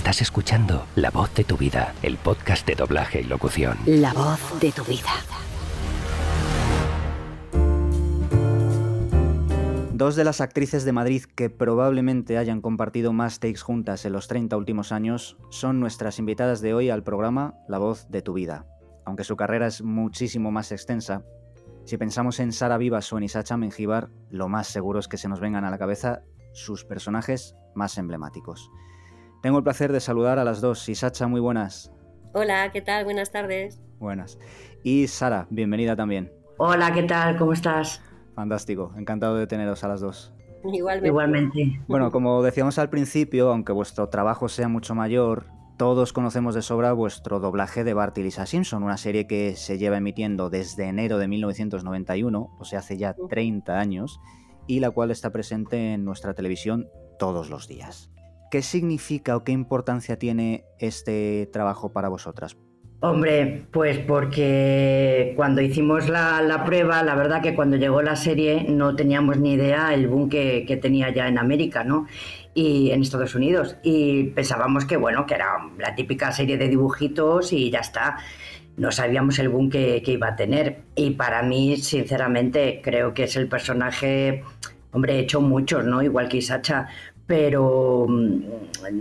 Estás escuchando La voz de tu vida, el podcast de doblaje y locución. La voz de tu vida. Dos de las actrices de Madrid que probablemente hayan compartido más takes juntas en los 30 últimos años son nuestras invitadas de hoy al programa La voz de tu vida. Aunque su carrera es muchísimo más extensa, si pensamos en Sara Vivas o en Isacha Menjivar, lo más seguro es que se nos vengan a la cabeza sus personajes más emblemáticos. Tengo el placer de saludar a las dos. Isacha, muy buenas. Hola, ¿qué tal? Buenas tardes. Buenas. Y Sara, bienvenida también. Hola, ¿qué tal? ¿Cómo estás? Fantástico, encantado de teneros a las dos. Igualmente. Igualmente. Bueno, como decíamos al principio, aunque vuestro trabajo sea mucho mayor, todos conocemos de sobra vuestro doblaje de Bart y Lisa Simpson, una serie que se lleva emitiendo desde enero de 1991, o sea, hace ya 30 años, y la cual está presente en nuestra televisión todos los días. ¿Qué significa o qué importancia tiene este trabajo para vosotras? Hombre, pues porque cuando hicimos la, prueba, la verdad que cuando llegó la serie no teníamos ni idea el boom que, tenía ya en América, ¿no? Y en Estados Unidos. Y pensábamos que, bueno, que era la típica serie de dibujitos y ya está. No sabíamos el boom que, que iba a tener. Y para mí, sinceramente, creo que es el personaje hombre, he hecho muchos, ¿no? Igual que Isacha, pero mm,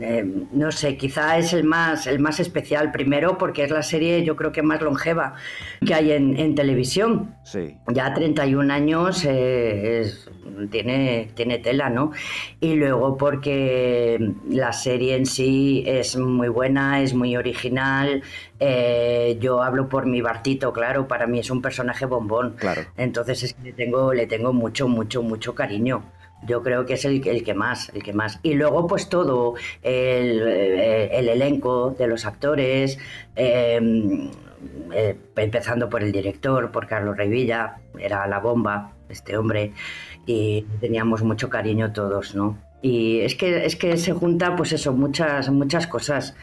eh, no sé, quizá es el más, el más especial primero porque es la serie yo creo que más longeva que hay en, televisión. Sí. Ya 31 años eh, tiene, tiene tela, ¿no? Y luego porque la serie en sí es muy buena, es muy original. Eh, yo hablo por mi Bartito, claro, para mí es un personaje bombón. Claro. Entonces es que le tengo, le tengo mucho, mucho, mucho cariño. Yo creo que es el, el, que más, el que más. Y luego, pues todo, el, eh, elenco de los actores, em, eh, empezando por el director, por Carlos Revilla, era la bomba, este hombre, y teníamos mucho cariño todos, ¿no? Y es que, es que se junta, pues eso, muchas, muchas cosas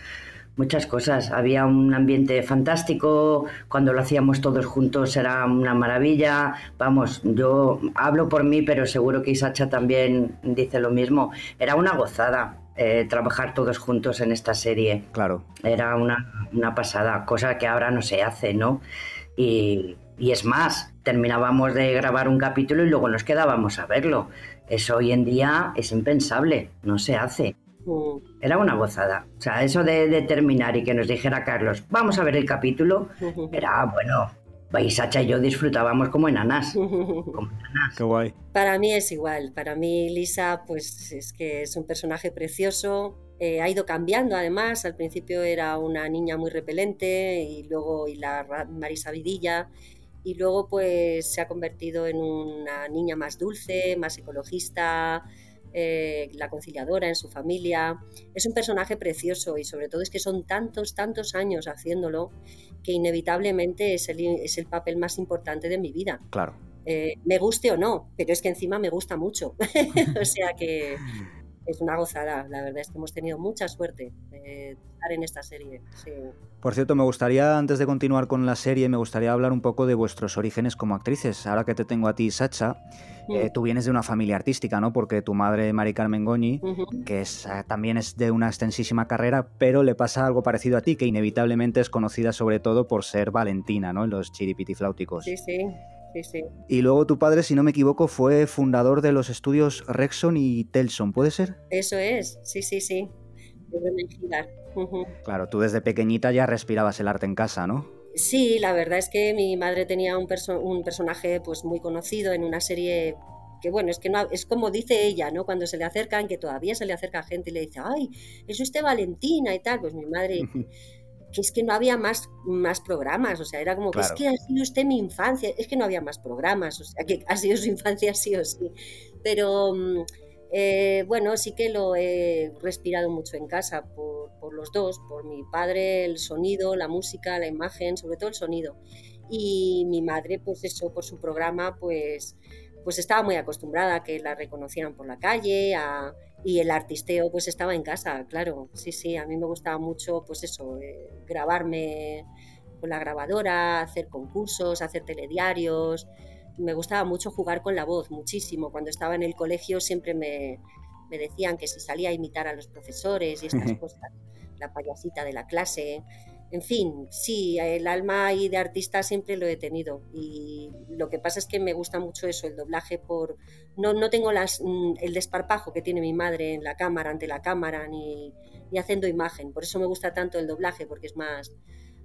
muchas cosas. Había un ambiente fantástico, cuando lo hacíamos todos juntos era una maravilla. Vamos, yo hablo por mí, pero seguro que Isacha también dice lo mismo. Era una gozada. Eh, trabajar todos juntos en esta serie. Claro. Era una, una pasada, cosa que ahora no se hace, ¿no? Y, y es más, terminábamos de grabar un capítulo y luego nos quedábamos a verlo. Eso hoy en día es impensable, no se hace. Era una gozada. O sea, eso de, terminar y que nos dijera Carlos, vamos a ver el capítulo, era bueno. Isacha y yo disfrutábamos como enanas. como Qué guay. Para mí es igual. Para mí Lisa, pues es que es un personaje precioso. Eh, ha ido cambiando además. Al principio era una niña muy repelente y luego y la Marisa Vidilla y luego pues se ha convertido en una niña más dulce, más ecologista, eh, la conciliadora en su familia. Es un personaje precioso y sobre todo es que son tantos, tantos años haciéndolo que inevitablemente es el, es el papel más importante de mi vida. Claro. Eh, me guste o no, pero es que encima me gusta mucho. o sea que es una gozada. La verdad es que hemos tenido mucha suerte de estar en esta serie. Por cierto, me gustaría, antes de continuar con la serie, me gustaría hablar un poco de vuestros orígenes como actrices. Ahora que te tengo a ti, Sacha, eh, mm. tú vienes de una familia artística, ¿no? Porque tu madre, Mari Carmen Goñi, que es, eh, también es de una extensísima carrera, pero le pasa algo parecido a ti, que inevitablemente es conocida sobre todo por ser Valentina, ¿no? En los chiripitifláuticos. Sí, sí. Y luego tu padre, si no me equivoco, fue fundador de los estudios Rexon y Telson, ¿puede ser? Eso es, sí, sí, sí. Claro, tú desde pequeñita ya respirabas el arte en casa, ¿no? Sí, la verdad es que mi madre tenía un, un personaje pues muy conocido en una serie que bueno, es que no, es como dice ella, ¿no? Cuando se le acercan, que todavía se le acerca gente y le dice, ay, es usted Valentina y tal, pues mi madre que es que no había más, más programas, o sea, era como que es que ha sido usted mi infancia, es que no había más programas, o sea, que ha sido su infancia sí o sí. Pero mm, eh, bueno, sí que lo he respirado mucho en casa por, por, los dos, por mi padre, el sonido, la música, la imagen, sobre todo el sonido. Y mi madre, pues eso, por su programa, pues, pues estaba muy acostumbrada a que la reconocieran por la calle, a y el artisteo pues estaba en casa, claro, sí, sí, a mí me gustaba mucho pues eso, eh, grabarme con la grabadora, hacer concursos, hacer telediarios, me gustaba mucho jugar con la voz, muchísimo, cuando estaba en el colegio siempre me, me decían que si salía a imitar a los profesores y estas cosas, la payasita de la clase. En fin, sí, el alma y de artista siempre lo he tenido. Y lo que pasa es que me gusta mucho eso, el doblaje por... No, no tengo las, mm, el desparpajo que tiene mi madre en la cámara, ante la cámara, ni, ni haciendo imagen. Por eso me gusta tanto el doblaje, porque es más,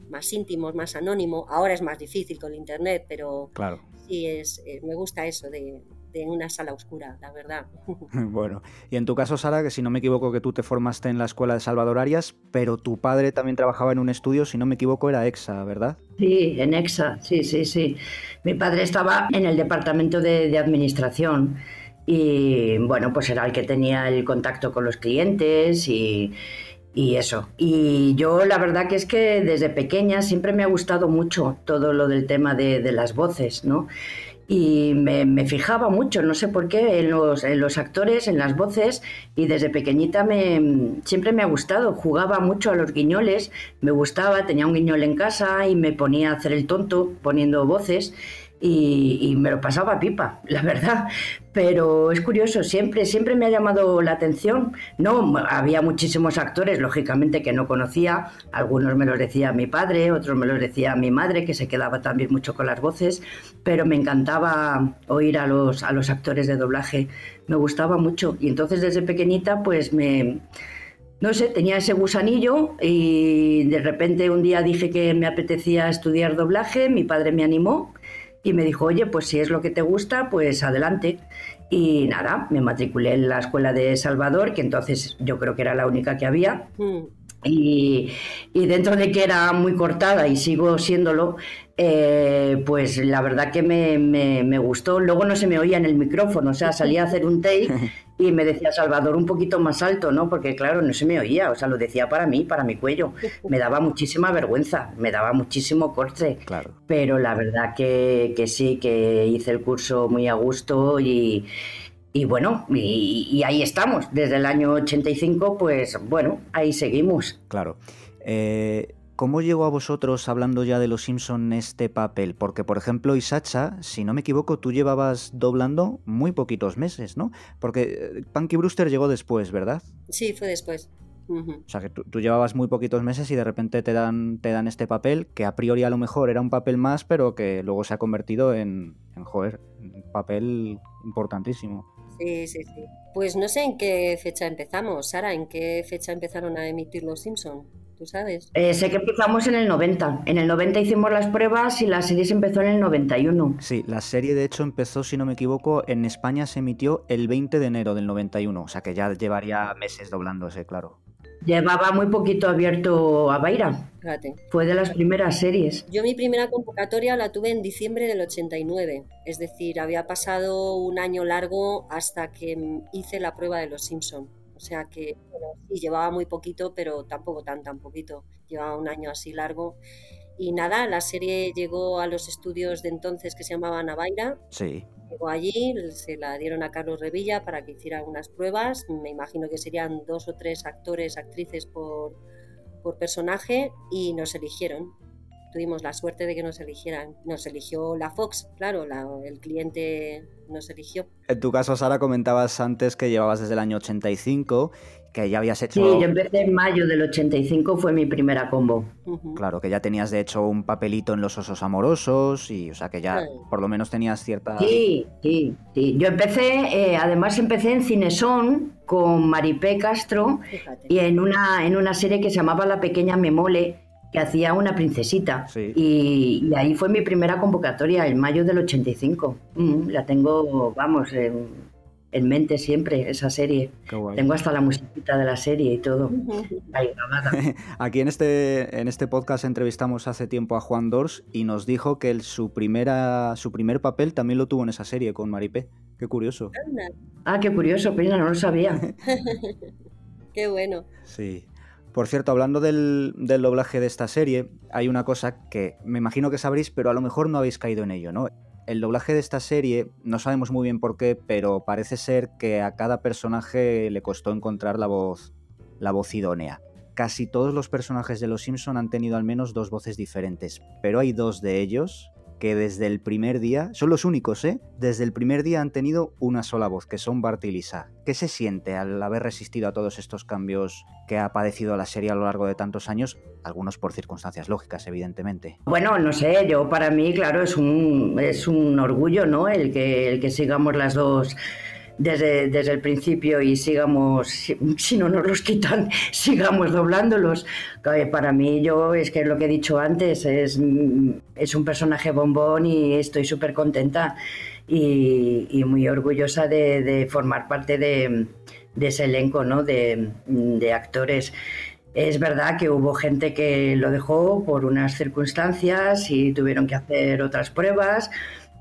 más íntimo, más anónimo. Ahora es más difícil con internet, pero claro. sí es, eh, me gusta eso de, de una sala oscura, la verdad. Bueno, y en tu caso, Sara, que si no me equivoco que tú te formaste en la escuela de Salvador Arias, pero tu padre también trabajaba en un estudio, si no me equivoco, era EXA, ¿verdad? Sí, en EXA, sí, sí, sí. Mi padre estaba en el departamento de, de administración y bueno, pues era el que tenía el contacto con los clientes y, y eso. Y yo la verdad que es que desde pequeña siempre me ha gustado mucho todo lo del tema de, de las voces, ¿no? Y me, fijaba mucho, no sé por qué, en los, actores, en las voces, y desde pequeñita me, siempre me ha gustado. Jugaba mucho a los guiñoles, me gustaba, tenía un guiñol en casa y me ponía a hacer el tonto poniendo voces y, me lo pasaba pipa, la verdad. Pero es curioso, siempre, siempre me ha llamado la atención. No, había muchísimos actores, lógicamente, que no conocía. Algunos me los decía mi padre, otros me los decía mi madre, que se quedaba también mucho con las voces. Pero me encantaba oír a los, a los actores de doblaje. Me gustaba mucho. Y entonces desde pequeñita, pues me no sé, tenía ese gusanillo y de repente un día dije que me apetecía estudiar doblaje, mi padre me animó y me dijo, oye, pues si es lo que te gusta, pues adelante. Y nada, me matriculé en la escuela de Salvador, que entonces yo creo que era la única que había. Mm. Y, dentro de que era muy cortada y sigo siéndolo, eh, pues la verdad que me, me, gustó. Luego no se me oía en el micrófono, o sea, salía a hacer un take y me decía Salvador un poquito más alto, ¿no? Porque claro, no se me oía, o sea, lo decía para mí, para mi cuello. Me daba muchísima vergüenza, me daba muchísimo corte. Claro. Pero la verdad que, que sí, que hice el curso muy a gusto y y bueno, y, ahí estamos. Desde el año 85, pues bueno, ahí seguimos. Claro. Eh, ¿Cómo llegó a vosotros, hablando ya de los Simpson, este papel? Porque, por ejemplo, Isacha, si no me equivoco, tú llevabas doblando muy poquitos meses, ¿no? Porque eh, Punky Brewster llegó después, ¿verdad? Sí, fue después. O sea, que tú, llevabas muy poquitos meses y de repente te dan, te dan este papel, que a priori a lo mejor era un papel más, pero que luego se ha convertido en, en joder, un papel importantísimo. Sí, sí, sí. Pues no sé en qué fecha empezamos, Sara, ¿en qué fecha empezaron a emitir Los Simpson? ¿Tú sabes? Eh, sé que empezamos en el 90. En el 90 hicimos las pruebas y la serie se empezó en el 91. Sí, la serie de hecho empezó, si no me equivoco, en España se emitió el 20 de enero del 91, o sea que ya llevaría meses doblándose, claro. Llevaba muy poquito abierto a Baira. Fue de las primeras series. Yo mi primera convocatoria la tuve en diciembre del 89. Es decir, había pasado un año largo hasta que hice la prueba de los Simpson. O sea que, bueno, sí, llevaba muy poquito, pero tampoco tan, tan poquito. Llevaba un año así largo. Y nada, la serie llegó a los estudios de entonces que se llamaban Avaira. Sí. Llegó allí, se la dieron a Carlos Revilla para que hiciera unas pruebas. Me imagino que serían dos o tres actores, actrices por, por personaje y nos eligieron. Tuvimos la suerte de que nos eligieran. Nos eligió la Fox, claro, el cliente nos eligió. En tu caso, Sara, comentabas antes que llevabas desde el año 85 que ya habías hecho... Sí, yo empecé en mayo del 85, fue mi primera combo. Claro, que ya tenías de hecho un papelito en los osos amorosos y, o sea, que ya por lo menos tenías cierta... Sí, sí, sí. Yo empecé, eh, además empecé en Cinesón con Maripé Castro y en una, en una serie que se llamaba La Pequeña Memole, que hacía una princesita. Y, ahí fue mi primera convocatoria, en mayo del 85. Mm, la tengo, vamos, en mente siempre esa serie. Tengo hasta la musiquita de la serie y todo. Aquí en este, en este podcast entrevistamos hace tiempo a Juan Dors y nos dijo que el, su, primera, su primer papel también lo tuvo en esa serie con Maripé. Qué curioso. Ah, qué curioso, Pina, no lo sabía. qué bueno. Sí. Por cierto, hablando del, doblaje de esta serie, hay una cosa que me imagino que sabréis, pero a lo mejor no habéis caído en ello, ¿no? el doblaje de esta serie, no sabemos muy bien por qué, pero parece ser que a cada personaje le costó encontrar la voz, la voz idónea. Casi todos los personajes de Los Simpson han tenido al menos dos voces diferentes, pero hay dos de ellos que desde el primer día, son los únicos, ¿eh? Desde el primer día han tenido una sola voz, que son Bart y Lisa. ¿Qué se siente al haber resistido a todos estos cambios que ha padecido la serie a lo largo de tantos años? Algunos por circunstancias lógicas, evidentemente. Bueno, no sé, yo para mí, claro, es un, es un orgullo, ¿no? El que, el que sigamos las dos desde, desde el principio y sigamos, si, no nos los quitan, sigamos doblándolos. Para mí, yo es que lo que he dicho antes, es, es un personaje bombón y estoy súper contenta y, muy orgullosa de, formar parte de, ese elenco ¿no? de, de actores. Es verdad que hubo gente que lo dejó por unas circunstancias y tuvieron que hacer otras pruebas,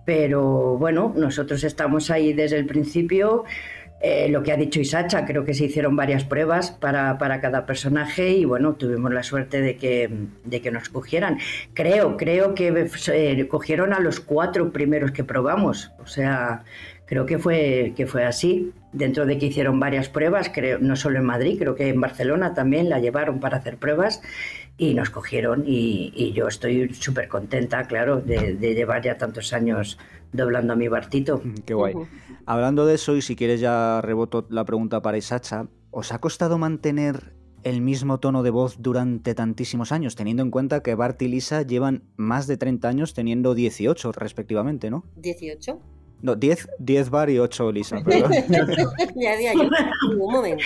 pero bueno, nosotros estamos ahí desde el principio. Eh, lo que ha dicho Isacha, creo que se hicieron varias pruebas para, cada personaje y bueno, tuvimos la suerte de que, de que nos cogieran. Creo, creo que eh, cogieron a los cuatro primeros que probamos, o sea, creo que fue, que fue así. Dentro de que hicieron varias pruebas, creo, no solo en Madrid, creo que en Barcelona también la llevaron para hacer pruebas y nos cogieron y, yo estoy súper contenta, claro, de, llevar ya tantos años doblando a mi Bartito. Qué guay. Hablando de eso, y si quieres ya reboto la pregunta para Isacha, ¿os ha costado mantener el mismo tono de voz durante tantísimos años, teniendo en cuenta que Bart y Lisa llevan más de 30 años teniendo 18 respectivamente, ¿no? ¿18? No, 10, 10 bar y 8 Lisa, perdón. ya, ya, yo, un momento.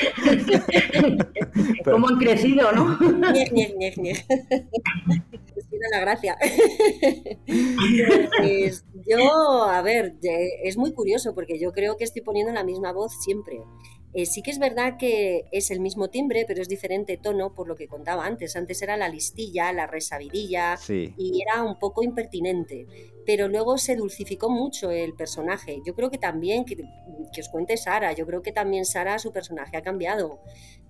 ¿Cómo han crecido, no? Nieg, nieg, nieg, nieg. Tiene la gracia. Pues yo, a ver, es muy curioso porque yo creo que estoy poniendo la misma voz siempre. Eh, sí que es verdad que es el mismo timbre, pero es diferente tono por lo que contaba antes. Antes era la listilla, la resabidilla y era un poco impertinente. Pero luego se dulcificó mucho el personaje. Yo creo que también, que, os cuente Sara, yo creo que también Sara, su personaje ha cambiado.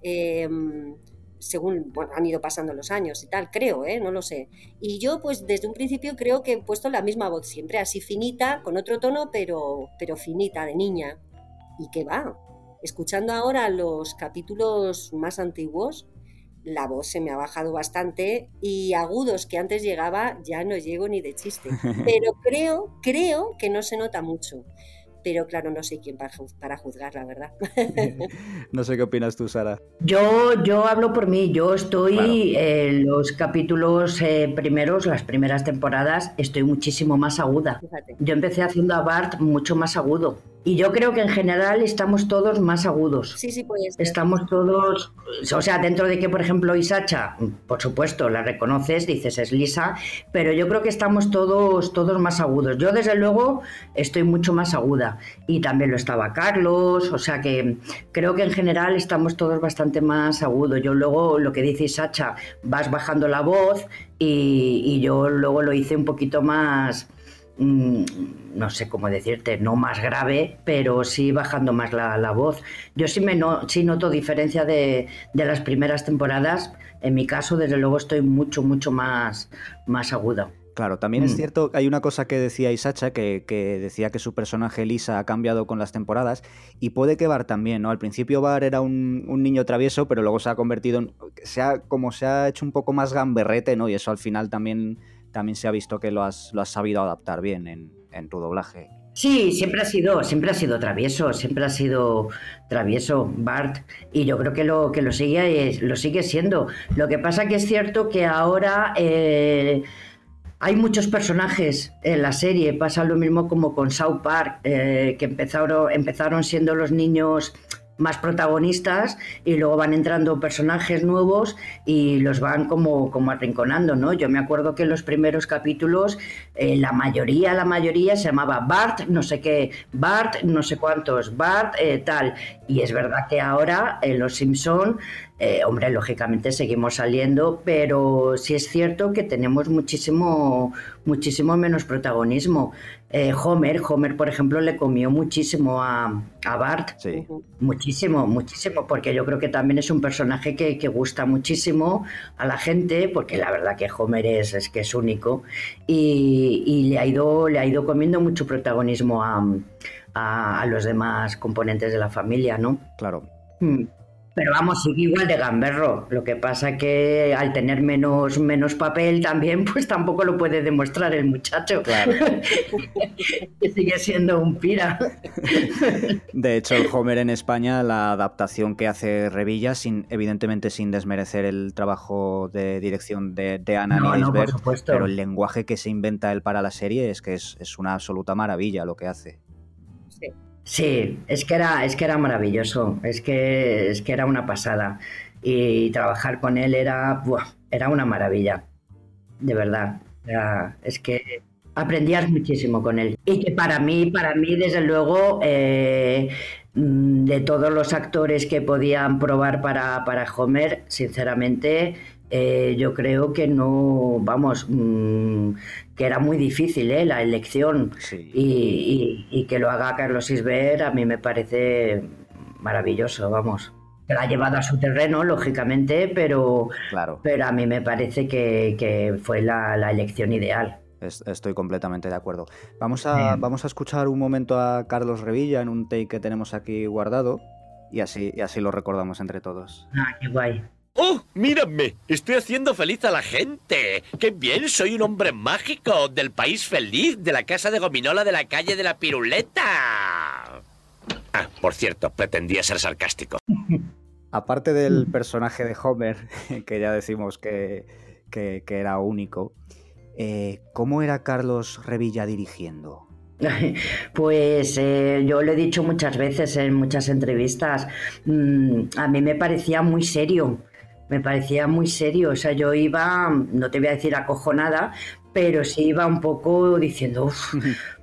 Em, según han ido pasando los años y tal, creo, ¿eh? no lo sé. Y yo, pues desde un principio creo que he puesto la misma voz, siempre así finita, con otro tono, pero, pero finita, de niña. ¿Y qué va? Escuchando ahora los capítulos más antiguos, la voz se me ha bajado bastante y agudos que antes llegaba ya no llego ni de chiste. Pero creo, creo que no se nota mucho pero claro, no sé quién para, juzgar, la verdad. no sé qué opinas tú, Sara. Yo, yo hablo por mí, yo estoy en los capítulos eh, primeros, las primeras temporadas, estoy muchísimo más aguda. Yo empecé haciendo a Bart mucho más agudo. Y yo creo que en general estamos todos más agudos. Sí, sí, pues. Estamos todos, o sea, dentro de que, por ejemplo, Isacha, por supuesto, la reconoces, dices es Lisa, pero yo creo que estamos todos, todos más agudos. Yo, desde luego, estoy mucho más aguda y también lo estaba Carlos, o sea que creo que en general estamos todos bastante más agudos. Yo luego, lo que dice Sacha, vas bajando la voz y, yo luego lo hice un poquito más, no sé cómo decirte, no más grave, pero sí bajando más la, voz. Yo sí, me no, sí noto diferencia de, de, las primeras temporadas. En mi caso, desde luego, estoy mucho, mucho más, más agudo. Claro, también es mm. cierto, hay una cosa que decía Isacha, que, que, decía que su personaje Lisa ha cambiado con las temporadas, y puede que Bar también, ¿no? Al principio Bar era un, niño travieso, pero luego se ha convertido en, se ha, como se ha hecho un poco más gamberrete, ¿no? Y eso al final también, también se ha visto que lo has, lo has sabido adaptar bien en, en tu doblaje. Sí, siempre ha sido, siempre ha sido travieso, siempre ha sido travieso Bart y yo creo que lo que lo sigue lo sigue siendo. Lo que pasa que es cierto que ahora eh, hay muchos personajes en la serie, pasa lo mismo como con South Park, eh, que empezaron, empezaron siendo los niños más protagonistas y luego van entrando personajes nuevos y los van como, como arrinconando, ¿no? Yo me acuerdo que en los primeros capítulos eh, la mayoría, la mayoría se llamaba Bart, no sé qué, Bart, no sé cuántos, Bart, eh, tal. Y es verdad que ahora en Los Simpson, eh, hombre, lógicamente seguimos saliendo, pero sí es cierto que tenemos muchísimo, muchísimo menos protagonismo. Eh, Homer, Homer, por ejemplo, le comió muchísimo a, Bart. Sí. Muchísimo, muchísimo, porque yo creo que también es un personaje que, gusta muchísimo a la gente, porque la verdad que Homer es, es que es único, y, le, ha ido, le ha ido comiendo mucho protagonismo a, a, los demás componentes de la familia, ¿no? Claro. Mm. Pero vamos, sigue igual de gamberro. Lo que pasa que al tener menos, menos papel también, pues tampoco lo puede demostrar el muchacho. Claro. que sigue siendo un pira. de hecho, el Homer en España, la adaptación que hace Revilla, sin, evidentemente sin desmerecer el trabajo de dirección de, de Ana no, pero el lenguaje que se inventa él para la serie es que es, es una absoluta maravilla lo que hace. Sí. Es que era, es que era maravilloso, es que, es que era una pasada. Y trabajar con él era, era una maravilla, de verdad. es que aprendías muchísimo con él. Y que para mí, para mí, desde luego, eh, mm, de todos los actores que podían probar para, para Homer, sinceramente, eh, yo creo que no, vamos, mm, que era muy difícil ¿eh? la elección y, que lo haga Carlos Isber a mí me parece maravilloso, vamos. Que la ha llevado a su terreno, lógicamente, pero, claro. pero a mí me parece que, fue la, elección ideal. Estoy completamente de acuerdo. Vamos a, vamos a escuchar un momento a Carlos Revilla en un take que tenemos aquí guardado y así, y así lo recordamos entre todos. Ah, qué guay. ¡Oh, mírame! Estoy haciendo feliz a la gente. ¡Qué bien! Soy un hombre mágico del país feliz, de la casa de gominola de la calle de la piruleta. Ah, por cierto, pretendía ser sarcástico. Aparte del personaje de Homer, que ya decimos que, era único, eh, ¿cómo era Carlos Revilla dirigiendo? Pues eh, yo lo he dicho muchas veces en muchas entrevistas, mm, a mí me parecía muy serio me parecía muy serio. O sea, yo iba, no te voy a decir acojonada, pero sí iba un poco diciendo,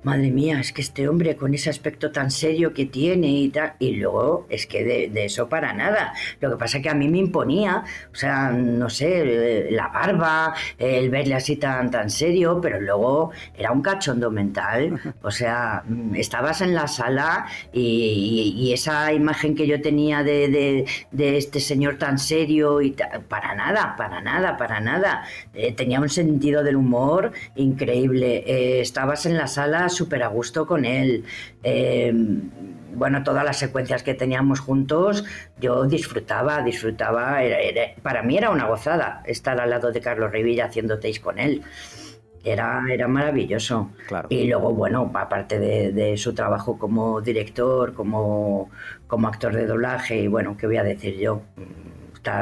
madre mía, es que este hombre con ese aspecto tan serio que tiene y tal, y luego es que de, eso para nada. Lo que pasa es que a mí me imponía, o sea, no sé, la barba, el verle así tan, tan serio, pero luego era un cachondo mental, o sea, estabas en la sala y, esa imagen que yo tenía de, este señor tan serio y para nada, para nada, para nada. Eh, tenía un sentido del humor increíble. Eh, estabas en la sala súper a gusto con él. Em, bueno, todas las secuencias que teníamos juntos, yo disfrutaba, disfrutaba. para mí era una gozada estar al lado de Carlos Revilla haciendo taste con él. Era, era maravilloso. Y luego, bueno, aparte de, su trabajo como director, como, como actor de doblaje, y bueno, ¿qué voy a decir yo?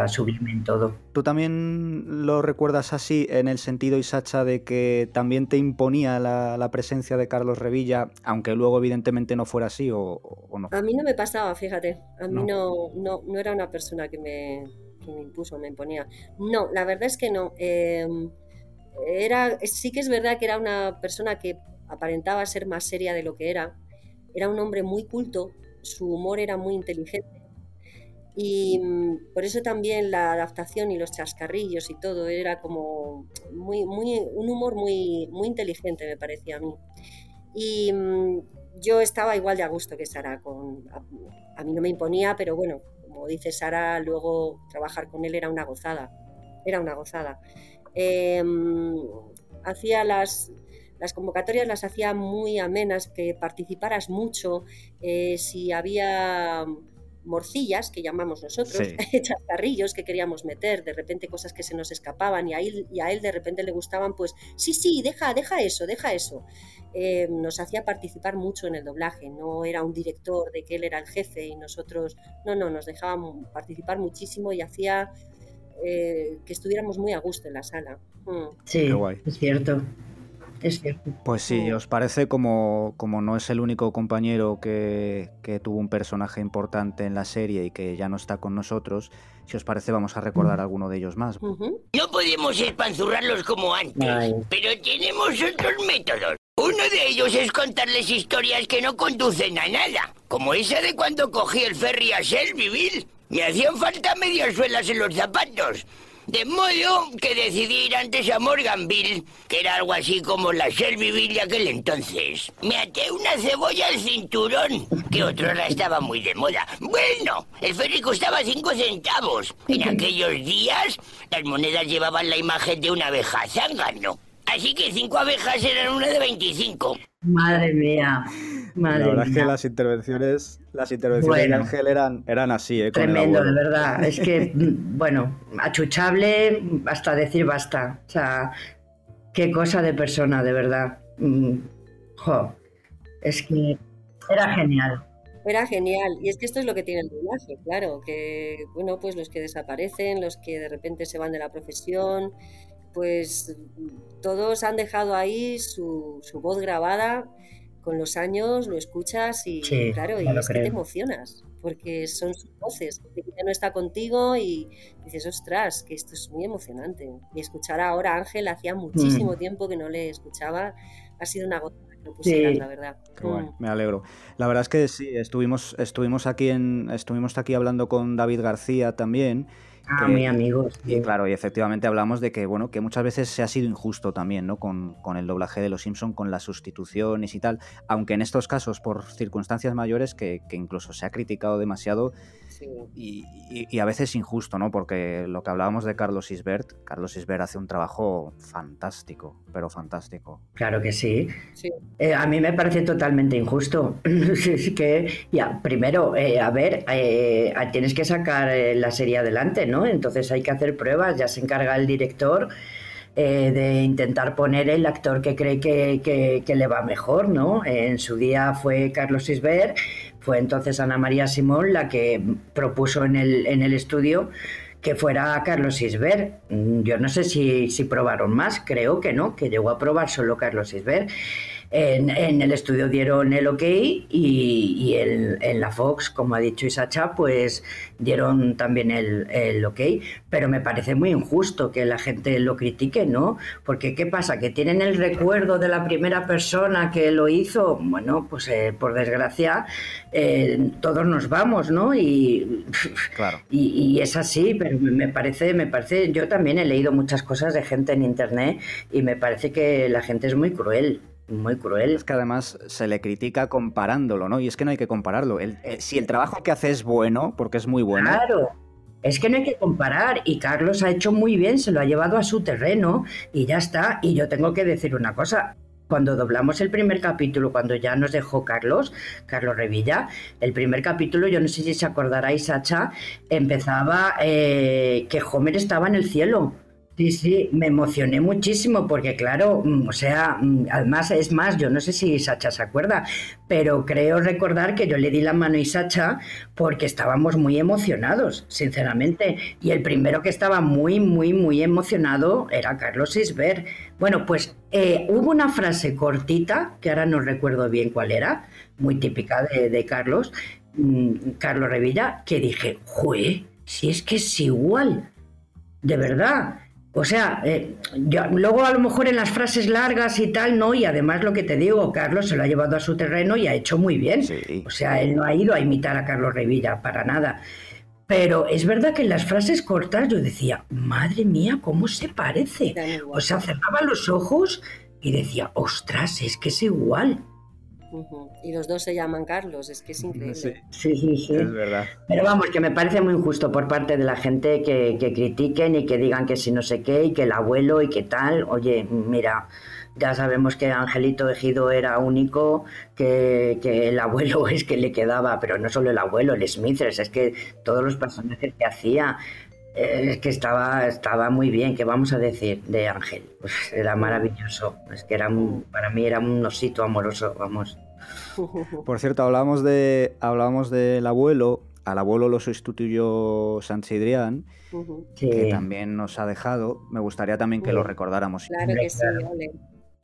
Sublime en todo. ¿Tú también lo recuerdas así en el sentido, Isacha, de que también te imponía la, presencia de Carlos Revilla, aunque luego evidentemente no fuera así o, no? A mí no me pasaba, fíjate. A mí no, no, no, era una persona que me, que me, impuso, me imponía. No, la verdad es que no. Em, era, sí que es verdad que era una persona que aparentaba ser más seria de lo que era. Era un hombre muy culto, su humor era muy inteligente y mm, por eso también la adaptación y los chascarrillos y todo era como muy, muy, un humor muy, muy inteligente, me parecía a mí. Y mm, yo estaba igual de a gusto que Sara. Con, a, mí no me imponía, pero bueno, como dice Sara, luego trabajar con él era una gozada. Era una gozada. Em, hacía las, las convocatorias las hacía muy amenas, que participaras mucho. Eh, si había morcillas, que llamamos nosotros, chascarrillos que queríamos meter, de repente cosas que se nos escapaban y a él, y a él de repente le gustaban, pues sí, sí, deja, deja eso, deja eso. Eh, nos hacía participar mucho en el doblaje, no era un director de que él era el jefe y nosotros, no, no, nos dejaba participar muchísimo y hacía eh, que estuviéramos muy a gusto en la sala. Mm. Sí, es cierto. Pues sí, ¿os parece como, como no es el único compañero que, tuvo un personaje importante en la serie y que ya no está con nosotros? Si os parece, vamos a recordar alguno de ellos más. No podemos espanzurrarlos como antes, pero tenemos otros métodos. Uno de ellos es contarles historias que no conducen a nada, como esa de cuando cogí el ferry a Shelbyville. Me hacían falta medias suelas en los zapatos. De modo que decidí ir antes a Morganville, que era algo así como la Shelbyville de aquel entonces. Me até una cebolla al cinturón, que otro hora estaba muy de moda. Bueno, el ferry costaba cinco centavos. En aquellos días, las monedas llevaban la imagen de una abeja zángano. Así que cinco abejas eran una de 25. Madre mía. Madre la verdad mía. es que las intervenciones, las intervenciones Bueno. de Ángel eran, eran así, ¿eh? Con Tremendo, de verdad. Es que, mm, bueno, achuchable hasta decir basta. O sea, qué cosa de persona, de verdad. Mm, Jo, es que era genial. Era genial. Y es que esto es lo que tiene el doblaje, claro, que bueno, pues los que desaparecen, los que de repente se van de la profesión, pues todos han dejado ahí su, su voz grabada. Con los años lo escuchas y Sí, claro, y que te emocionas, porque son sus voces, que ya no está contigo y dices, ostras, que esto es muy emocionante. Y escuchar ahora a Ángel hacía muchísimo tiempo que no le escuchaba, ha sido una que lo pusieras, Sí. la verdad. Qué guay, Mm. me alegro. La verdad es que sí, estuvimos, estuvimos aquí en, estuvimos aquí hablando con David García también. Ah, que- muy amigos. Y claro, y efectivamente hablamos de que, bueno, que muchas veces se ha sido injusto también, ¿no? Con, con el doblaje de los Simpson, con las sustituciones y tal. Aunque en estos casos, por circunstancias mayores, que, que incluso se ha criticado demasiado Sí. y, y- y a veces injusto, ¿no? Porque lo que hablábamos de Carlos Isbert, Carlos Isbert hace un trabajo fantástico, pero fantástico. Claro que sí. Sí. Eh, a mí me parece totalmente injusto. es que, ya, primero, eh, a ver, eh, tienes que sacar eh, la serie adelante, ¿no? Entonces hay que hacer pruebas, ya se encarga el director eh, de intentar poner el actor que cree que, que- le va mejor, ¿no? En su día fue Carlos Isbert, fue entonces Ana María Simón la que propuso en el, en el estudio que fuera Carlos Isbert. Mm, Yo no sé si, si probaron más, creo que no, que llegó a probar solo Carlos Isbert. En, en el estudio dieron el ok y, y el- en la Fox, como ha dicho Isacha, pues dieron también el, el ok. Pero me parece muy injusto que la gente lo critique, ¿no? Porque ¿qué pasa? ¿Que tienen el recuerdo de la primera persona que lo hizo? Bueno, pues eh, por desgracia eh, todos nos vamos, ¿no? Y Claro. y, y es así, pero me me parece, me parece, yo también he leído muchas cosas de gente en internet y me parece que la gente es muy cruel, muy cruel. Es que además se le critica comparándolo, ¿no? Y es que no hay que compararlo. El- eh, si el trabajo que hace es bueno, porque es muy bueno, Claro. Es que no hay que comparar y Carlos ha hecho muy bien, se lo ha llevado a su terreno y ya está. Y yo tengo que decir una cosa, cuando doblamos el primer capítulo, cuando ya nos dejó Carlos, Carlos Revilla, el primer capítulo, yo no sé si se acordaráis, Sacha, empezaba eh, que Homer estaba en el cielo. Sí, sí, me emocioné muchísimo porque claro, mm, o sea, mm, además es más, yo no sé si Sacha se acuerda, pero creo recordar que yo le di la mano a Sacha porque estábamos muy emocionados, sinceramente. Y el primero que estaba muy, muy, muy emocionado era Carlos Isber. Bueno, pues eh, hubo una frase cortita, que ahora no recuerdo bien cuál era, muy típica de, Carlos, mm, Carlos Revilla, que dije, ¡jue! Si es que es igual, de verdad. O sea, eh, yo- luego a lo mejor en las frases largas y tal, no, y además lo que te digo, Carlos se lo ha llevado a su terreno y ha hecho muy bien. Sí. O sea, él no ha ido a imitar a Carlos Revilla para nada. Pero es verdad que en las frases cortas yo decía, madre mía, ¿cómo se parece? O sea, cerraba los ojos y decía, ostras, es que es igual. Y los dos se llaman Carlos, es que es increíble. Sí, Sí, sí, sí. es verdad. Pero vamos, que me parece muy injusto por parte de la gente que, que critiquen y que digan que si no sé qué y que el abuelo y que tal. Oye, mira, ya sabemos que Angelito Ejido era único, que, que el abuelo es que le quedaba, pero no solo el abuelo, el Smithers, es que todos los personajes que hacía. Eh, Es que estaba, estaba muy bien, ¿qué vamos a decir de Ángel? Pues era maravilloso, es que era un- para mí era un osito amoroso, vamos. Por cierto, hablábamos de hablábamos del abuelo. Al abuelo lo sustituyó Sánchez Idrián, Ujú. Sí. que también nos ha dejado. Me gustaría también que lo recordáramos. Claro que sí, ole.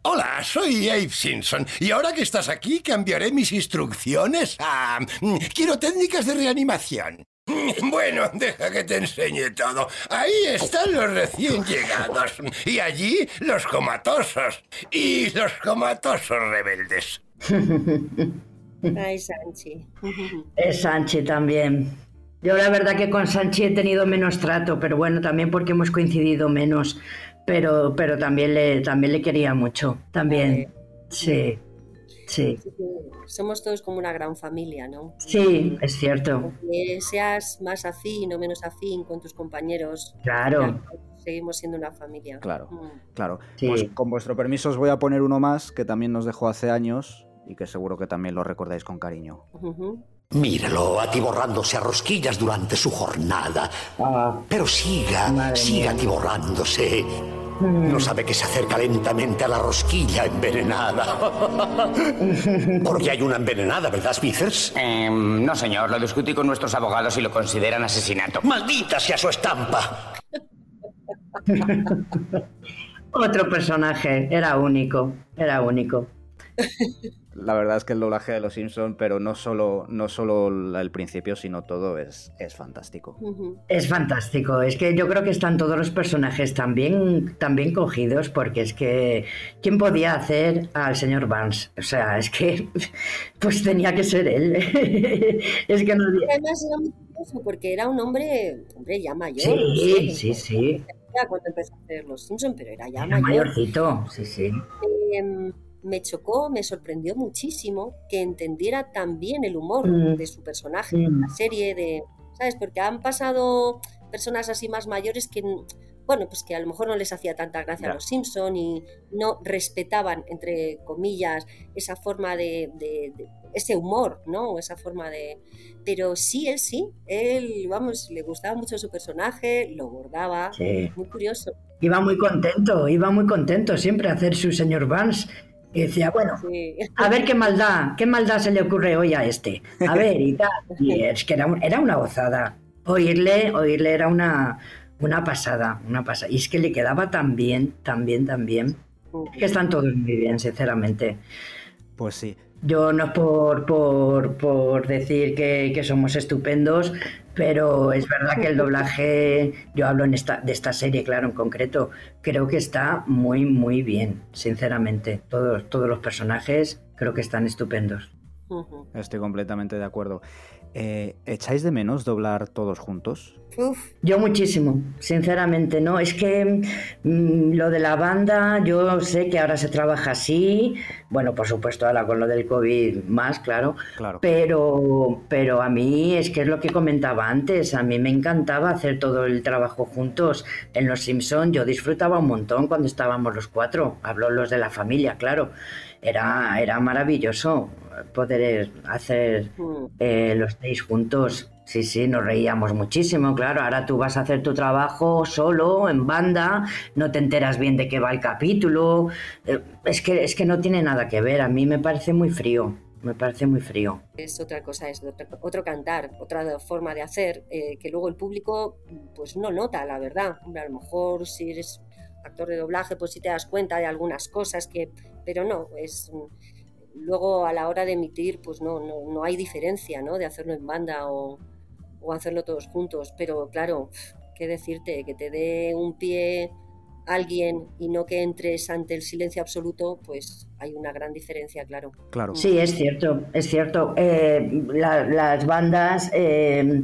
Hola, soy Abe Simpson y ahora que estás aquí cambiaré mis instrucciones a... mm, Quiero técnicas de reanimación. Bueno, deja que te enseñe todo. Ahí están los recién llegados y allí los comatosos y los comatosos rebeldes. Ay, Sanchi. Es Sanchi también. Yo la verdad que con Sanchi he tenido menos trato, pero bueno, también porque hemos coincidido menos. Pero, pero también le, también le quería mucho. También. Sí. Sí. Somos todos como una gran familia, ¿no? Sí, es cierto. Que seas más afín o menos afín con tus compañeros. Claro. seguimos siendo una familia. Claro, Mm. claro. Sí. Pues con vuestro permiso os voy a poner uno más que también nos dejó hace años y que seguro que también lo recordáis con cariño. Ujú. Míralo atiborrándose a rosquillas durante su jornada. Ah, Pero siga, Madre siga mía. atiborrándose. Mm, No sabe que se acerca lentamente a la rosquilla envenenada. Porque hay una envenenada, ¿verdad, Smithers? Em, no, señor, lo discutí con nuestros abogados y lo consideran asesinato. ¡Maldita sea su estampa! Otro personaje, era único, era único. La verdad es que el doblaje de Los Simpson, pero no solo, no solo el principio, sino todo es, es fantástico. Es fantástico, es que yo creo que están todos los personajes tan bien, tan bien cogidos, porque es que ¿quién podía hacer al señor Barnes? O sea, es que pues tenía que ser él. es que no... Además era muy curioso porque era un hombre, hombre ya mayor. Sí, no sé, sí, sí. ya cuando empezó a hacer Los Simpson, pero era ya Era mayor. mayorcito, sí, sí. Em, me chocó, me sorprendió muchísimo que entendiera tan bien el humor Mm. de su personaje, Mm. la serie de, ¿sabes? Porque han pasado personas así más mayores que, bueno, pues que a lo mejor no les hacía tanta gracia a los Simpson y no respetaban, entre comillas, esa forma de, de- de- ese humor, ¿no? O esa forma de... Pero sí, él sí, él, vamos, le gustaba mucho su personaje, lo bordaba, Sí. muy curioso. Iba muy contento, iba muy contento siempre a hacer su señor Barnes. Y decía, bueno, Sí. a ver qué maldad, qué maldad se le ocurre hoy a este. A ver, y tal. Y es que era, un- era una gozada. Oírle, oírle era una, una pasada, una pasada. Y es que le quedaba tan bien, tan bien, tan bien. Es que están todos muy bien, sinceramente. Pues sí. Yo no es por, por, por decir que, que somos estupendos, pero es verdad que el doblaje, yo hablo en esta, de esta serie, claro, en concreto, creo que está muy, muy bien, sinceramente. Todos, todos los personajes creo que están estupendos. Estoy completamente de acuerdo. Eh, ¿Echáis de menos doblar todos juntos? Uf, Yo muchísimo, sinceramente, ¿no? Es que mm, lo de la banda, yo sé que ahora se trabaja así, bueno, por supuesto ahora con lo del COVID más, claro, Claro. Pero, pero a mí es que es lo que comentaba antes, a mí me encantaba hacer todo el trabajo juntos. En Los Simpson yo disfrutaba un montón cuando estábamos los cuatro, hablo los de la familia, claro. Era, era maravilloso poder hacer mm. eh, los seis juntos. Sí, sí, nos reíamos muchísimo, claro. Ahora tú vas a hacer tu trabajo solo, en banda, no te enteras bien de qué va el capítulo. Eh, Es que, es que no tiene nada que ver, a mí me parece muy frío, me parece muy frío. es otra cosa, es otro, otro cantar, otra forma de hacer, eh, que luego el público pues no nota, la verdad. Hombre, a lo mejor si eres actor de doblaje, pues sí te das cuenta de algunas cosas que, pero no, es luego a la hora de emitir, pues no, no, no hay diferencia, ¿no? De hacerlo en banda o, o hacerlo todos juntos. Pero claro, qué decirte, que te dé un pie alguien y no que entres ante el silencio absoluto, pues hay una gran diferencia, claro. Claro. Sí, es cierto, es cierto. Eh, la- las bandas, eh,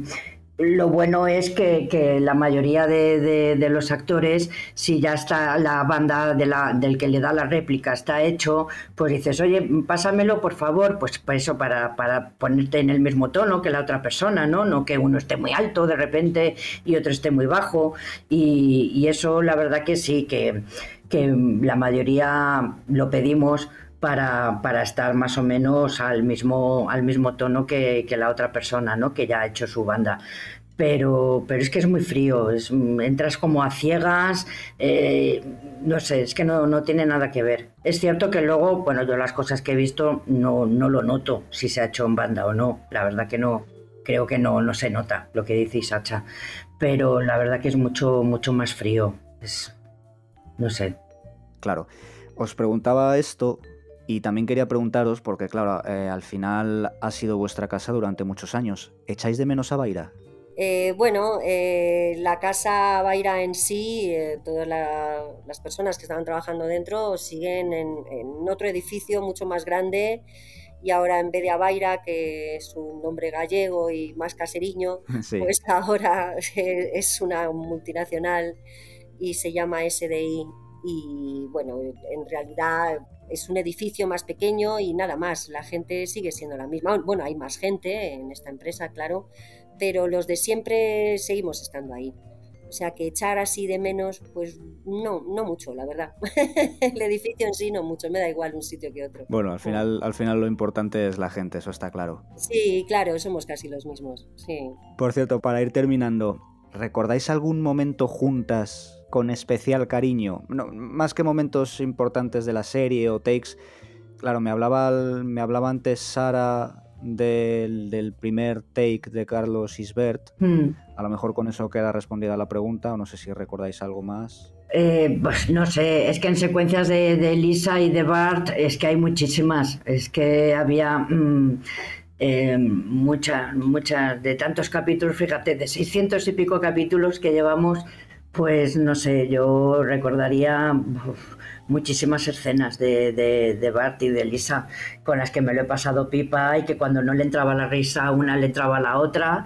lo bueno es que, que la mayoría de, de- de los actores, si ya está la banda de la, del que le da la réplica está hecho, pues dices, oye, pásamelo por favor, pues para eso, para, para ponerte en el mismo tono que la otra persona, ¿no? No que uno esté muy alto de repente y otro esté muy bajo. Y, y eso la verdad que sí, que, que la mayoría lo pedimos para, para estar más o menos al mismo, al mismo tono que, que la otra persona, ¿no? Que ya ha hecho su banda. Pero, pero es que es muy frío, entras como a ciegas, eh, no sé, es que no, no tiene nada que ver. Es cierto que luego, bueno, yo las cosas que he visto no, no lo noto si se ha hecho en banda o no, la verdad que no, creo que no, no se nota lo que dice Isacha, pero la verdad que es mucho, mucho más frío, es, no sé, Claro. Os preguntaba esto y también quería preguntaros, porque claro, eh, al final ha sido vuestra casa durante muchos años. ¿Echáis de menos a Baira? Eh, bueno, eh, la casa Baira en sí, eh, todas la- las personas que estaban trabajando dentro siguen en, en otro edificio mucho más grande y ahora en vez de Baira, que es un nombre gallego y más caseriño, Sí. pues ahora es una multinacional y se llama SDI y bueno, en realidad es un edificio más pequeño y nada más, la gente sigue siendo la misma. Bueno, hay más gente en esta empresa, claro, pero los de siempre seguimos estando ahí. O sea, que echar así de menos, pues no, no mucho, la verdad. el edificio en sí no mucho, me da igual un sitio que otro. Bueno, al final, al final lo importante es la gente, eso está claro. Sí, claro, somos casi los mismos, sí. Por cierto, para ir terminando, ¿recordáis algún momento juntas con especial cariño? No, más que momentos importantes de la serie o takes. Claro, me hablaba, me hablaba antes Sara del, primer take de Carlos Isbert. Hmm. A lo mejor con eso queda respondida la pregunta, o no sé si recordáis algo más. Eh, pues no sé, es que en secuencias de, Lisa y de Bart es que hay muchísimas. Es que había mm, eh, muchas, muchas, de tantos capítulos, fíjate, de 600 y pico capítulos que llevamos, pues no sé, yo recordaría muchísimas escenas de, de, Bart y de Lisa con las que me lo he pasado pipa y que cuando no le entraba la risa una le entraba la otra.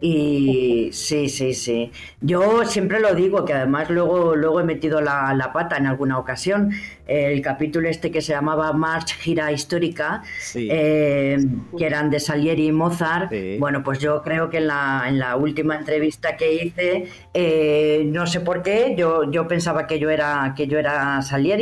Y sí, sí, sí. Yo siempre lo digo, que además luego, luego he metido la, la pata en alguna ocasión. El capítulo este que se llamaba March Gira Histórica, eh, que eran de Salieri y Mozart. Bueno, pues yo creo que en la, en la última entrevista que hice, eh, no sé por qué, yo, yo pensaba que yo era, que yo era Salieri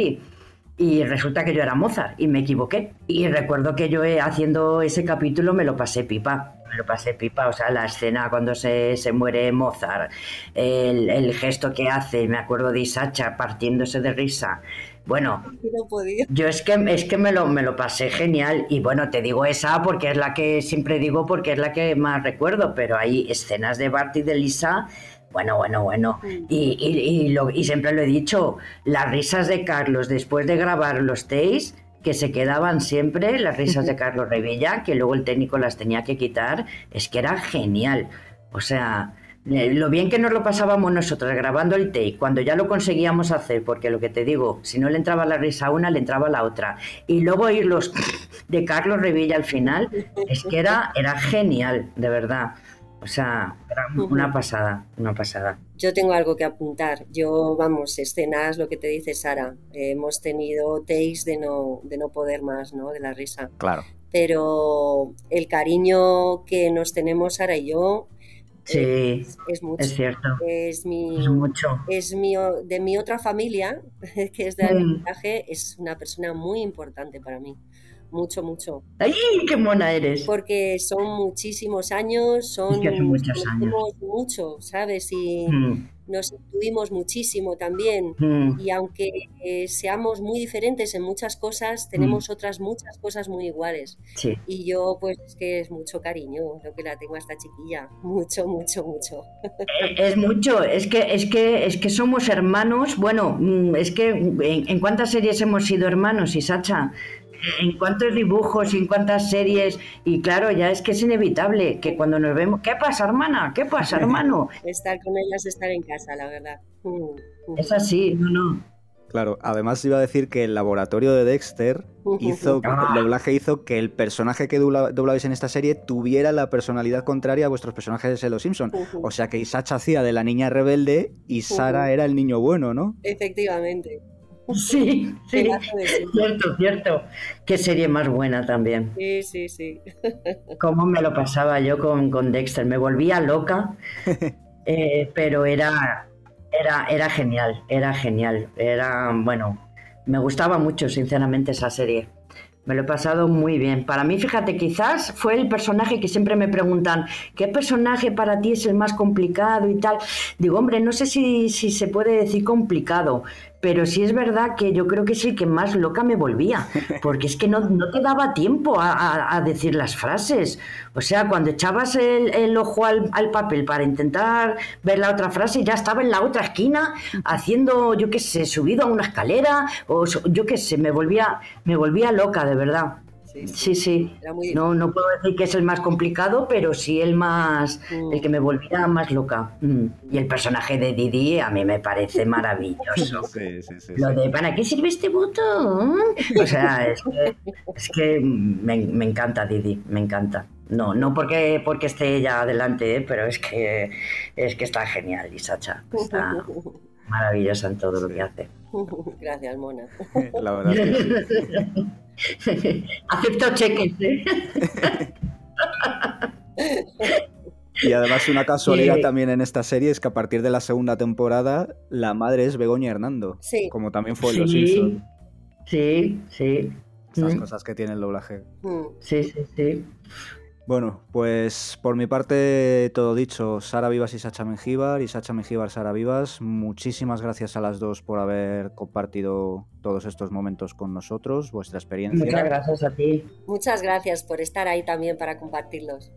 y resulta que yo era Mozart y me equivoqué. Y recuerdo que yo eh, haciendo ese capítulo me lo pasé pipa, me lo pasé pipa, o sea, la escena cuando se, muere Mozart, el, gesto que hace, me acuerdo de Isacha partiéndose de risa. Bueno, yo es que, es que me, lo, me lo pasé genial y bueno, te digo esa porque es la que siempre digo porque es la que más recuerdo, pero hay escenas de Bart y de Lisa bueno, bueno, bueno. Mm. Y, y, siempre lo he dicho, las risas de Carlos después de grabar los takes, que se quedaban siempre, las risas de Carlos Revilla, que luego el técnico las tenía que quitar, es que era genial. O sea, eh, lo bien que nos lo pasábamos nosotros grabando el take, cuando ya lo conseguíamos hacer, porque lo que te digo, si no le entraba la risa a una, le entraba la otra. Y luego los de Carlos Revilla al final, es que era, era genial, de verdad. O sea, era una pasada, una pasada. Yo tengo algo que apuntar. Yo, vamos, escenas, lo que te dice Sara. hemos tenido takes de no, de no poder más, ¿no? De la risa. Claro. Pero el cariño que nos tenemos Sara y yo Sí, es, mucho. Es cierto. Es, mi, es mucho. Es mi, de mi otra familia, que es de mm. es una persona muy importante para mí mucho, mucho. ¡Ay, qué mona eres! Porque son muchísimos años, son, muchos años. mucho, ¿sabes? Y mm. nos intuimos muchísimo también. Mm. Y aunque eh, seamos muy diferentes en muchas cosas, tenemos mm. otras muchas cosas muy iguales. Sí. Y yo, pues, es que es mucho cariño lo que la tengo a esta chiquilla. Mucho, mucho, mucho. Eh, es, mucho. Es que, es, que, es que somos hermanos. Bueno, es que en, en cuántas series hemos sido hermanos, Isacha en cuántos dibujos y en cuántas series. Y claro, ya es que es inevitable que cuando nos vemos, ¿qué pasa, hermana? ¿Qué pasa, hermano? estar con ellas, estar en casa, la verdad. Mm, mm. Es así, no, no. Claro, además iba a decir que el laboratorio de Dexter hizo, ah. el doblaje hizo que el personaje que doblabais en esta serie tuviera la personalidad contraria a vuestros personajes de Los Simpson. O sea que Isacha hacía de la niña rebelde y Sara era el niño bueno, ¿no? Efectivamente. Sí, sí, cierto, cierto. Qué serie más buena también. Sí, sí, sí. Cómo me lo pasaba yo con, con Dexter. Me volvía loca, eh, pero era, era, era genial, era genial. Era, bueno, me gustaba mucho, sinceramente, esa serie. Me lo he pasado muy bien. Para mí, fíjate, quizás fue el personaje que siempre me preguntan, ¿qué personaje para ti es el más complicado y tal? Digo, hombre, no sé si, si se puede decir complicado, pero sí es verdad que yo creo que es el que más loca me volvía, porque es que no, te daba tiempo a, decir las frases. O sea, cuando echabas el, ojo al, papel para intentar ver la otra frase, ya estaba en la otra esquina haciendo, yo qué sé, subido a una escalera, o yo qué sé, me volvía, me volvía loca, de verdad. Sí, sí. No, no puedo decir que es el más complicado, pero sí el más. Mm. el que me volvía más loca. Mm. Y el personaje de Didi a mí me parece maravilloso. Sí, sí, sí, Lo de ¿para qué sirve este botón? O sea, es que, es que me, me, encanta Didi, me encanta. No, no porque, porque esté ella adelante, ¿eh? pero es que es que está genial, Isacha. Está maravillosa en todo lo que hace. Gracias, Mona. La verdad que Acepto cheques, ¿eh? Y además una casualidad también en esta serie es que a partir de la segunda temporada la madre es Begoña Hernando, Sí. como también fue en Sí. Los Simpsons. Sí, sí. Estas Mm. cosas que tiene el doblaje. Mm. Sí, sí, sí. Bueno, pues por mi parte todo dicho, Sara Vivas y Sacha Mengíbar y Sacha Mengíbar, Sara Vivas, muchísimas gracias a las dos por haber compartido todos estos momentos con nosotros, vuestra experiencia. Muchas gracias a ti. Muchas gracias por estar ahí también para compartirlos.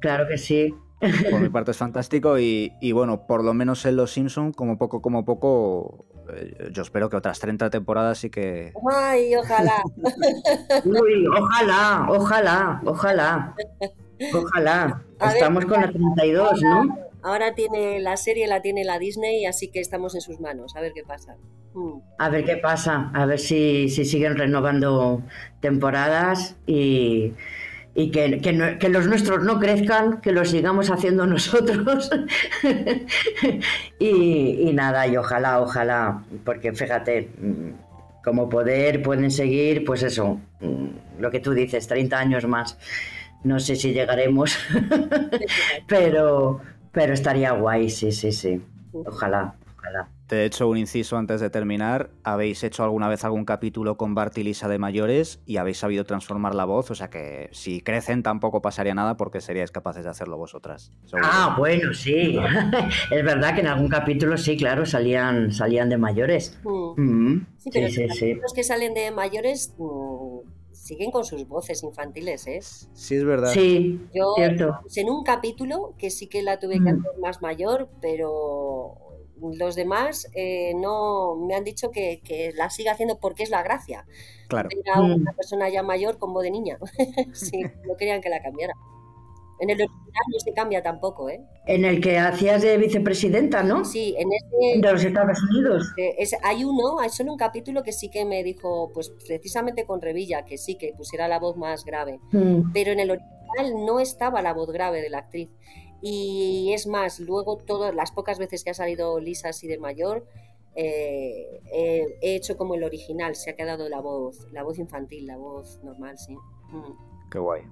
Claro que sí. Por mi parte es fantástico y, y bueno, por lo menos en Los Simpson, como poco, como poco, eh, yo espero que otras 30 temporadas sí que... Ay, ojalá. Uy, ojalá, ojalá, ojalá. Ojalá. A ver, Estamos con la 32, ¿no? Ahora tiene la serie, la tiene la Disney, así que estamos en sus manos. A ver qué pasa. Mm. A ver qué pasa, a ver si, si siguen renovando temporadas y, y que, que no- que los nuestros no crezcan, que los sigamos haciendo nosotros. y, y nada, y ojalá, ojalá, porque fíjate, como poder pueden seguir, pues eso, lo que tú dices, 30 años más. No sé si llegaremos, pero, pero estaría guay, sí, sí, sí. Ojalá, ojalá. Te he hecho un inciso antes de terminar. ¿Habéis hecho alguna vez algún capítulo con Bart y Lisa de mayores y habéis sabido transformar la voz? O sea que si crecen tampoco pasaría nada porque seríais capaces de hacerlo vosotras. seguro. Ah, bueno, sí. es verdad que en algún capítulo sí, claro, salían, salían de mayores. Mm. Mm, Sí, pero sí, sí, sí. los que salen de mayores mm, siguen con sus voces infantiles, ¿eh? Sí, es verdad. Sí, Yo cierto. en un capítulo que sí que la tuve que Mm. hacer más mayor, pero los demás eh, no me han dicho que, que la siga haciendo porque es la gracia. Claro. Era Mm. una persona ya mayor con voz de niña. sí, no querían que la cambiara. En el original no se cambia tampoco, ¿eh? En el que hacías de vicepresidenta, ¿no? Sí, en este De los Estados Unidos. Eh, es- hay uno, hay solo un capítulo que sí que me dijo, pues precisamente con Revilla, que sí, que pusiera la voz más grave. Mm, Pero en el original no estaba la voz grave de la actriz. Y es más, luego todas las pocas veces que ha salido Lisa así de mayor, eh, eh, he hecho como el original, se ha quedado la voz, la voz infantil, la voz normal, sí. Mm. Qué guay.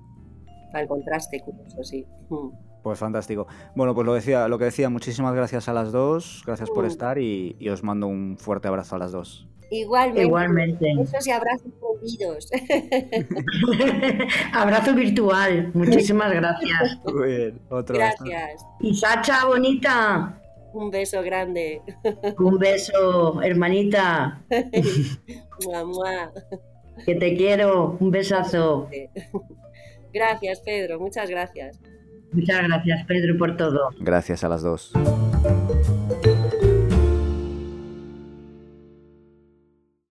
Para el contraste, curioso, sí. Mm. Pues fantástico. Bueno, pues lo decía, lo que decía, muchísimas gracias a las dos, gracias por Mm. estar y, y os mando un fuerte abrazo a las dos. Igualmente. Igualmente. Besos y abrazos prohibidos. Abrazo virtual. Muchísimas gracias. Muy bien, otro. Gracias. Y Sacha, bonita. Un beso grande. Un beso, hermanita. Mua. Que te quiero. Un besazo. Gracias, Pedro. Muchas gracias. Muchas gracias, Pedro, por todo. Gracias a las dos.